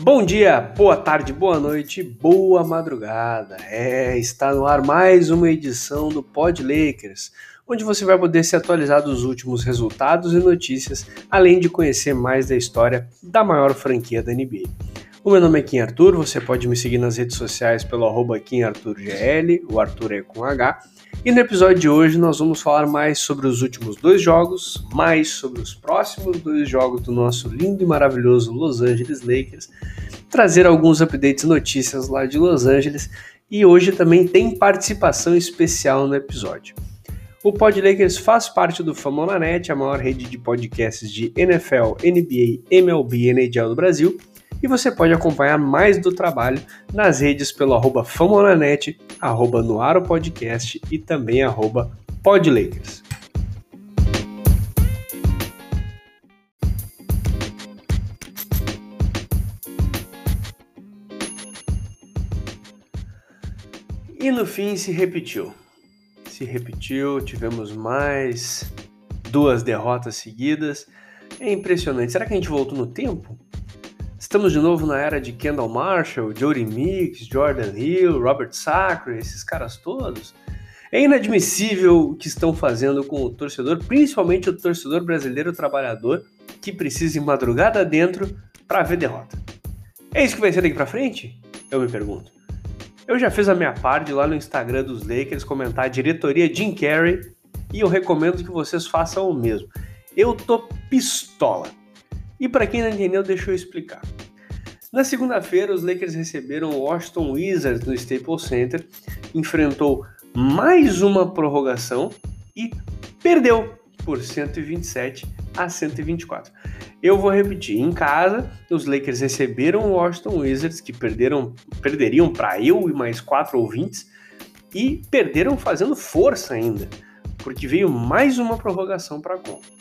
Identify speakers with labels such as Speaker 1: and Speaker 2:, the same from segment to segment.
Speaker 1: Bom dia, boa tarde, boa noite, boa madrugada. É, está no ar mais uma edição do Pod Lakers, onde você vai poder se atualizar dos últimos resultados e notícias, além de conhecer mais da história da maior franquia da NBA. O meu nome é Kim Arthur, você pode me seguir nas redes sociais pelo arroba KimArthurGL, o Arthur é com H, e no episódio de hoje nós vamos falar mais sobre os últimos dois jogos, mais sobre os próximos dois jogos do nosso lindo e maravilhoso Los Angeles Lakers, trazer alguns updates e notícias lá de Los Angeles. E hoje também tem participação especial no episódio. O Pod Lakers faz parte do Famonanet, a maior rede de podcasts de NFL, NBA, MLB e NHL do Brasil, e você pode acompanhar mais do trabalho nas redes pelo arroba Famonanet, arroba Noaro Podcast e também arroba Podlakers. E no fim se repetiu. Se repetiu, tivemos mais duas derrotas seguidas. É impressionante. Será que a gente voltou no tempo? Estamos de novo na era de Kendall Marshall, Jody Mix, Jordan Hill, Robert Sacre, esses caras todos. É inadmissível o que estão fazendo com o torcedor, principalmente o torcedor brasileiro trabalhador, que precisa ir madrugada dentro para ver derrota. É isso que vai ser daqui para frente? Eu me pergunto. Eu já fiz a minha parte lá no Instagram dos Lakers comentar a diretoria Jim Carrey e eu recomendo que vocês façam o mesmo. Eu tô pistola. E para quem não entendeu, deixa eu explicar. Na segunda-feira, os Lakers receberam o Washington Wizards no Staples Center, enfrentou mais uma prorrogação e perdeu por 127 a 124. Eu vou repetir, em casa, os Lakers receberam o Washington Wizards, que perderam, perderiam para eu e mais quatro ouvintes, e perderam fazendo força ainda, porque veio mais uma prorrogação para a conta.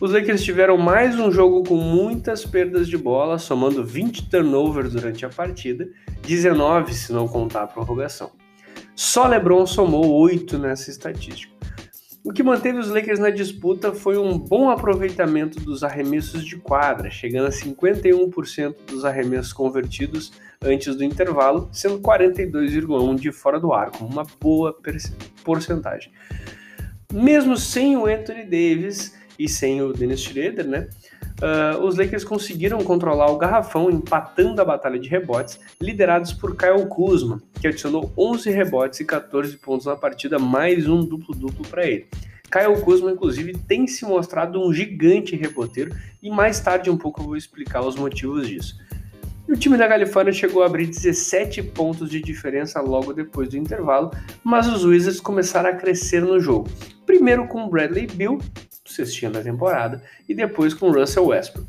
Speaker 1: Os Lakers tiveram mais um jogo com muitas perdas de bola, somando 20 turnovers durante a partida, 19 se não contar a prorrogação. Só LeBron somou 8 nessa estatística. O que manteve os Lakers na disputa foi um bom aproveitamento dos arremessos de quadra, chegando a 51% dos arremessos convertidos antes do intervalo, sendo 42,1% de fora do arco, uma boa porcentagem. Mesmo sem o Anthony Davis, e sem o Dennis Schroeder, né? Uh, os Lakers conseguiram controlar o garrafão, empatando a batalha de rebotes, liderados por Kyle Kuzma, que adicionou 11 rebotes e 14 pontos na partida, mais um duplo-duplo para ele. Kyle Kuzma, inclusive, tem se mostrado um gigante reboteiro e mais tarde um pouco eu vou explicar os motivos disso. O time da Califórnia chegou a abrir 17 pontos de diferença logo depois do intervalo, mas os Wizards começaram a crescer no jogo. Primeiro com Bradley Bill, cestinha da temporada, e depois com Russell Westbrook.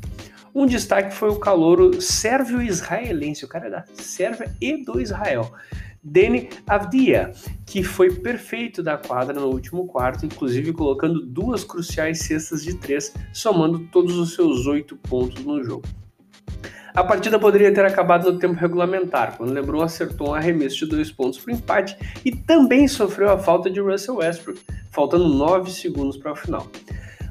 Speaker 1: Um destaque foi o calouro sérvio-israelense, o cara é da Sérvia e do Israel. Deni Avdia, que foi perfeito da quadra no último quarto, inclusive colocando duas cruciais cestas de três, somando todos os seus oito pontos no jogo. A partida poderia ter acabado no tempo regulamentar, quando LeBron acertou um arremesso de dois pontos para o empate e também sofreu a falta de Russell Westbrook, faltando nove segundos para o final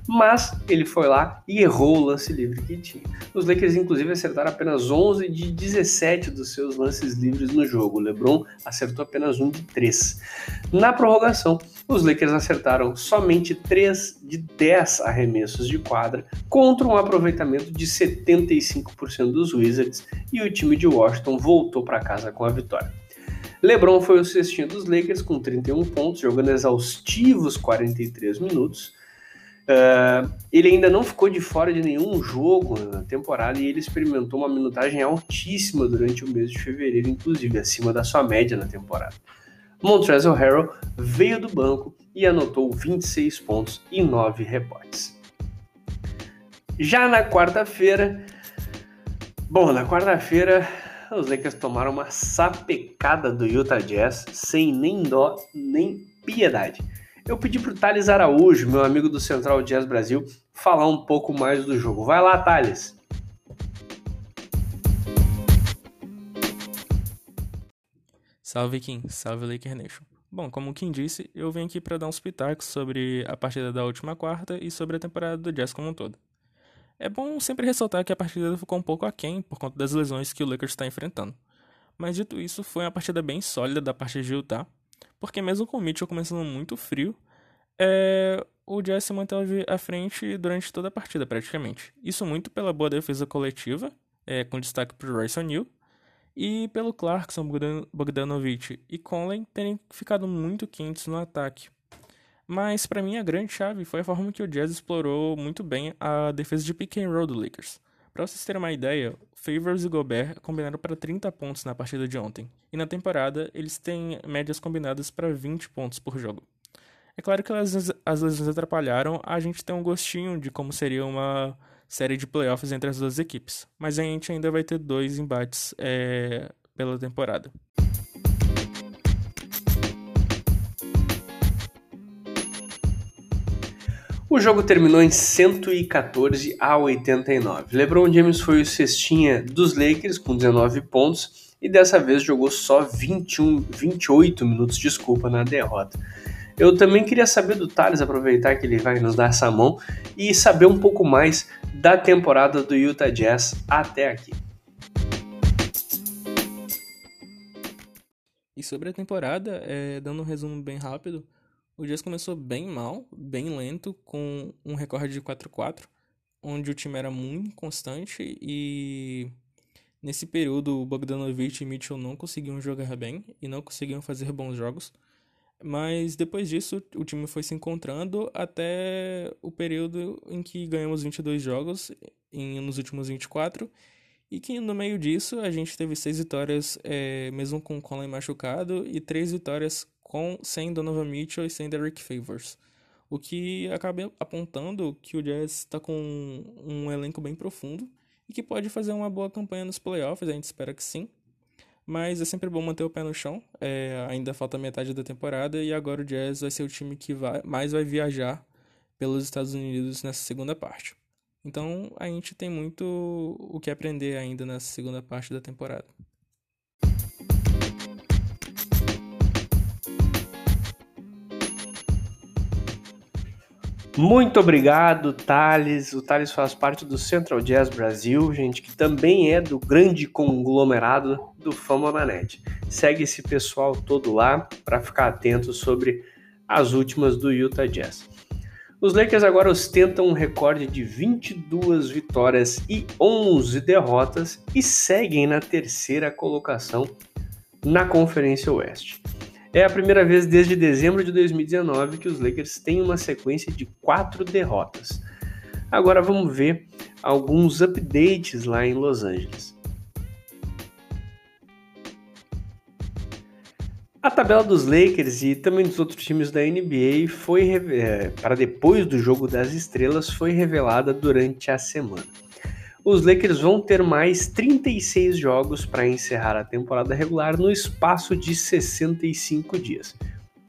Speaker 1: mas ele foi lá e errou o lance livre que tinha. Os Lakers, inclusive, acertaram apenas 11 de 17 dos seus lances livres no jogo. O LeBron acertou apenas um de 3. Na prorrogação, os Lakers acertaram somente 3 de 10 arremessos de quadra, contra um aproveitamento de 75% dos Wizards, e o time de Washington voltou para casa com a vitória. LeBron foi o cestinho dos Lakers com 31 pontos, jogando exaustivos 43 minutos. Uh, ele ainda não ficou de fora de nenhum jogo na temporada e ele experimentou uma minutagem altíssima durante o mês de fevereiro, inclusive acima da sua média na temporada. Montrezl Harrell veio do banco e anotou 26 pontos e 9 rebotes. Já na quarta-feira, bom, na quarta-feira os Lakers tomaram uma sapecada do Utah Jazz sem nem dó nem piedade eu pedi para o Thales Araújo, meu amigo do Central Jazz Brasil, falar um pouco mais do jogo. Vai lá, Thales!
Speaker 2: Salve Kim, salve Laker Nation. Bom, como o Kim disse, eu vim aqui para dar uns pitacos sobre a partida da última quarta e sobre a temporada do Jazz como um todo. É bom sempre ressaltar que a partida ficou um pouco aquém por conta das lesões que o Lakers está enfrentando. Mas dito isso, foi uma partida bem sólida da parte de Utah, porque mesmo com o Mitchell começando muito frio, é, o Jazz se manteve à frente durante toda a partida, praticamente. Isso muito pela boa defesa coletiva, é, com destaque para o Royce O'Neal, e pelo Clarkson, Bogdanovic e Conley terem ficado muito quentes no ataque. Mas para mim a grande chave foi a forma que o Jazz explorou muito bem a defesa de pick and roll do Lakers. Para vocês terem uma ideia, Favors e Gobert combinaram para 30 pontos na partida de ontem, e na temporada eles têm médias combinadas para 20 pontos por jogo. É claro que as, lesões atrapalharam a gente ter um gostinho de como seria uma série de playoffs entre as duas equipes, mas a gente ainda vai ter dois embates é, pela temporada.
Speaker 1: O jogo terminou em 114 a 89. LeBron James foi o cestinha dos Lakers com 19 pontos e dessa vez jogou só 21, 28 minutos, desculpa, na derrota. Eu também queria saber do Thales, aproveitar que ele vai nos dar essa mão, e saber um pouco mais da temporada do Utah Jazz até aqui.
Speaker 2: E sobre a temporada, é, dando um resumo bem rápido, o Jazz começou bem mal, bem lento, com um recorde de 4-4, onde o time era muito constante e nesse período o Bogdanovich e Mitchell não conseguiam jogar bem e não conseguiam fazer bons jogos. Mas depois disso, o time foi se encontrando até o período em que ganhamos 22 jogos em, nos últimos 24. E que no meio disso a gente teve seis vitórias, é, mesmo com o Colin machucado, e três vitórias com, sem Donovan Mitchell e sem Derek Favors. O que acaba apontando que o Jazz está com um elenco bem profundo e que pode fazer uma boa campanha nos playoffs, a gente espera que sim. Mas é sempre bom manter o pé no chão. É, ainda falta metade da temporada e agora o Jazz vai ser o time que vai, mais vai viajar pelos Estados Unidos nessa segunda parte. Então a gente tem muito o que aprender ainda nessa segunda parte da temporada.
Speaker 1: Muito obrigado, Thales. O Thales faz parte do Central Jazz Brasil, gente, que também é do grande conglomerado do Fama na Net. Segue esse pessoal todo lá para ficar atento sobre as últimas do Utah Jazz. Os Lakers agora ostentam um recorde de 22 vitórias e 11 derrotas e seguem na terceira colocação na Conferência Oeste. É a primeira vez desde dezembro de 2019 que os Lakers têm uma sequência de quatro derrotas. Agora vamos ver alguns updates lá em Los Angeles. A tabela dos Lakers e também dos outros times da NBA foi é, para depois do jogo das estrelas foi revelada durante a semana os Lakers vão ter mais 36 jogos para encerrar a temporada regular no espaço de 65 dias.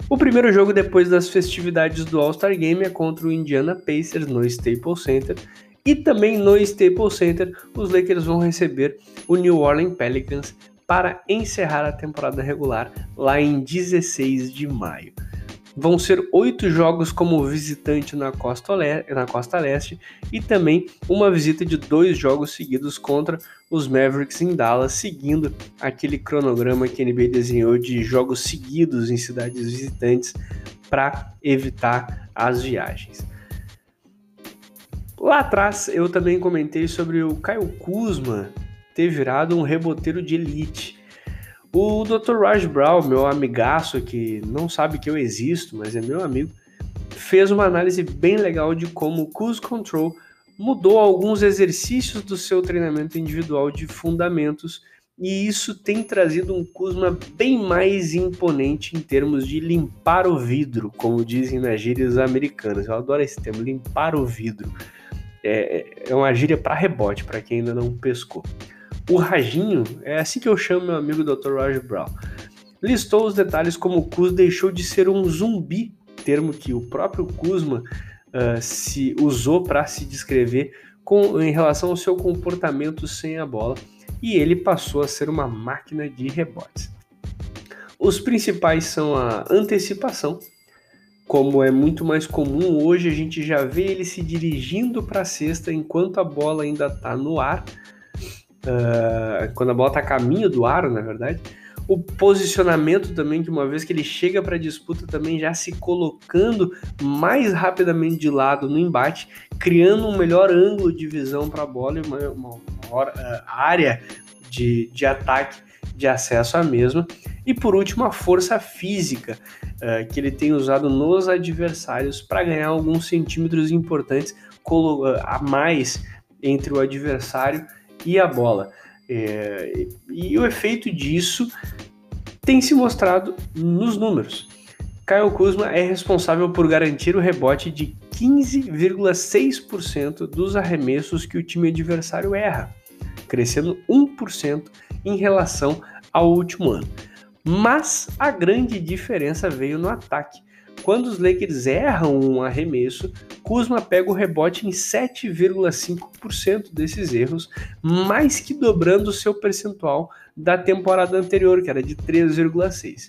Speaker 1: O primeiro jogo depois das festividades do All-Star Game é contra o Indiana Pacers no Staples Center e também no Staples Center os Lakers vão receber o New Orleans Pelicans para encerrar a temporada regular lá em 16 de maio. Vão ser oito jogos como visitante na costa, na costa Leste e também uma visita de dois jogos seguidos contra os Mavericks em Dallas, seguindo aquele cronograma que a NBA desenhou de jogos seguidos em cidades visitantes para evitar as viagens. Lá atrás eu também comentei sobre o Caio Kuzma ter virado um reboteiro de elite o Dr. Raj Brown, meu amigaço que não sabe que eu existo, mas é meu amigo, fez uma análise bem legal de como o Cruise Control mudou alguns exercícios do seu treinamento individual de fundamentos e isso tem trazido um Kuzma bem mais imponente em termos de limpar o vidro, como dizem nas gírias americanas. Eu adoro esse termo, limpar o vidro. É, é uma gíria para rebote, para quem ainda não pescou. O Rajinho, é assim que eu chamo meu amigo Dr. Roger Brown, listou os detalhes como o Kuz deixou de ser um zumbi, termo que o próprio Kuzma uh, se usou para se descrever com, em relação ao seu comportamento sem a bola, e ele passou a ser uma máquina de rebotes. Os principais são a antecipação, como é muito mais comum hoje, a gente já vê ele se dirigindo para a cesta enquanto a bola ainda está no ar, uh, quando a bola está a caminho do ar, na verdade. O posicionamento também, que uma vez que ele chega para a disputa, também já se colocando mais rapidamente de lado no embate, criando um melhor ângulo de visão para a bola e uma, uma maior uh, área de, de ataque de acesso à mesma. E por último, a força física, uh, que ele tem usado nos adversários para ganhar alguns centímetros importantes a mais entre o adversário e a bola. É, e o efeito disso tem se mostrado nos números. Kyle Kuzma é responsável por garantir o rebote de 15,6% dos arremessos que o time adversário erra, crescendo 1% em relação ao último ano. Mas a grande diferença veio no ataque. Quando os Lakers erram um arremesso, Kuzma pega o rebote em 7,5% desses erros, mais que dobrando o seu percentual da temporada anterior, que era de 3,6%.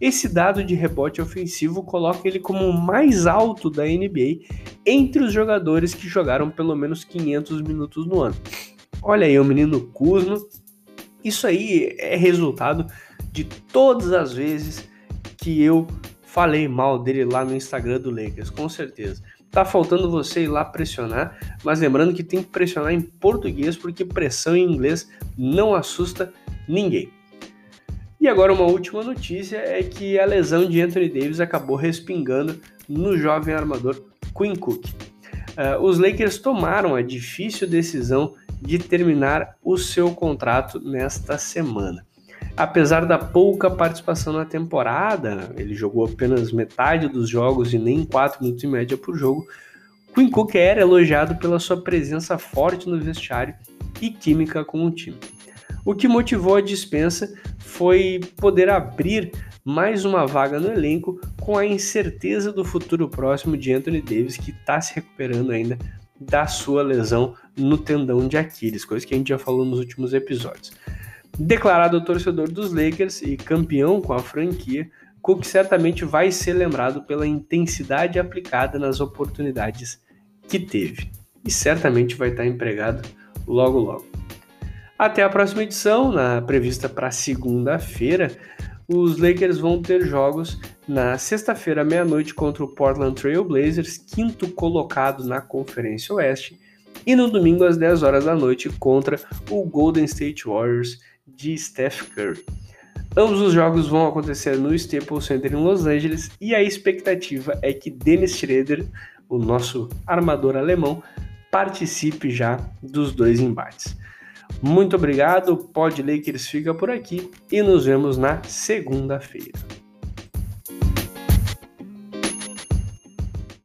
Speaker 1: Esse dado de rebote ofensivo coloca ele como o mais alto da NBA entre os jogadores que jogaram pelo menos 500 minutos no ano. Olha aí o menino Kuzma. Isso aí é resultado de todas as vezes que eu falei mal dele lá no Instagram do Lakers, com certeza. Tá faltando você ir lá pressionar, mas lembrando que tem que pressionar em português porque pressão em inglês não assusta ninguém. E agora uma última notícia é que a lesão de Anthony Davis acabou respingando no jovem armador Quinn Cook. Uh, os Lakers tomaram a difícil decisão de terminar o seu contrato nesta semana. Apesar da pouca participação na temporada, ele jogou apenas metade dos jogos e nem 4 minutos em média por jogo. Quinn Cook era elogiado pela sua presença forte no vestiário e química com o time. O que motivou a dispensa foi poder abrir mais uma vaga no elenco com a incerteza do futuro próximo de Anthony Davis, que está se recuperando ainda da sua lesão no tendão de Aquiles, coisa que a gente já falou nos últimos episódios. Declarado torcedor dos Lakers e campeão com a franquia, Cook certamente vai ser lembrado pela intensidade aplicada nas oportunidades que teve e certamente vai estar empregado logo logo. Até a próxima edição, na prevista para segunda-feira, os Lakers vão ter jogos na sexta-feira meia-noite contra o Portland Trail Blazers, quinto colocado na Conferência Oeste, e no domingo às 10 horas da noite contra o Golden State Warriors de Steph Curry. Ambos os jogos vão acontecer no Staples Center em Los Angeles e a expectativa é que Dennis Schroeder, o nosso armador alemão, participe já dos dois embates. Muito obrigado, Pod Lakers fica por aqui e nos vemos na segunda-feira.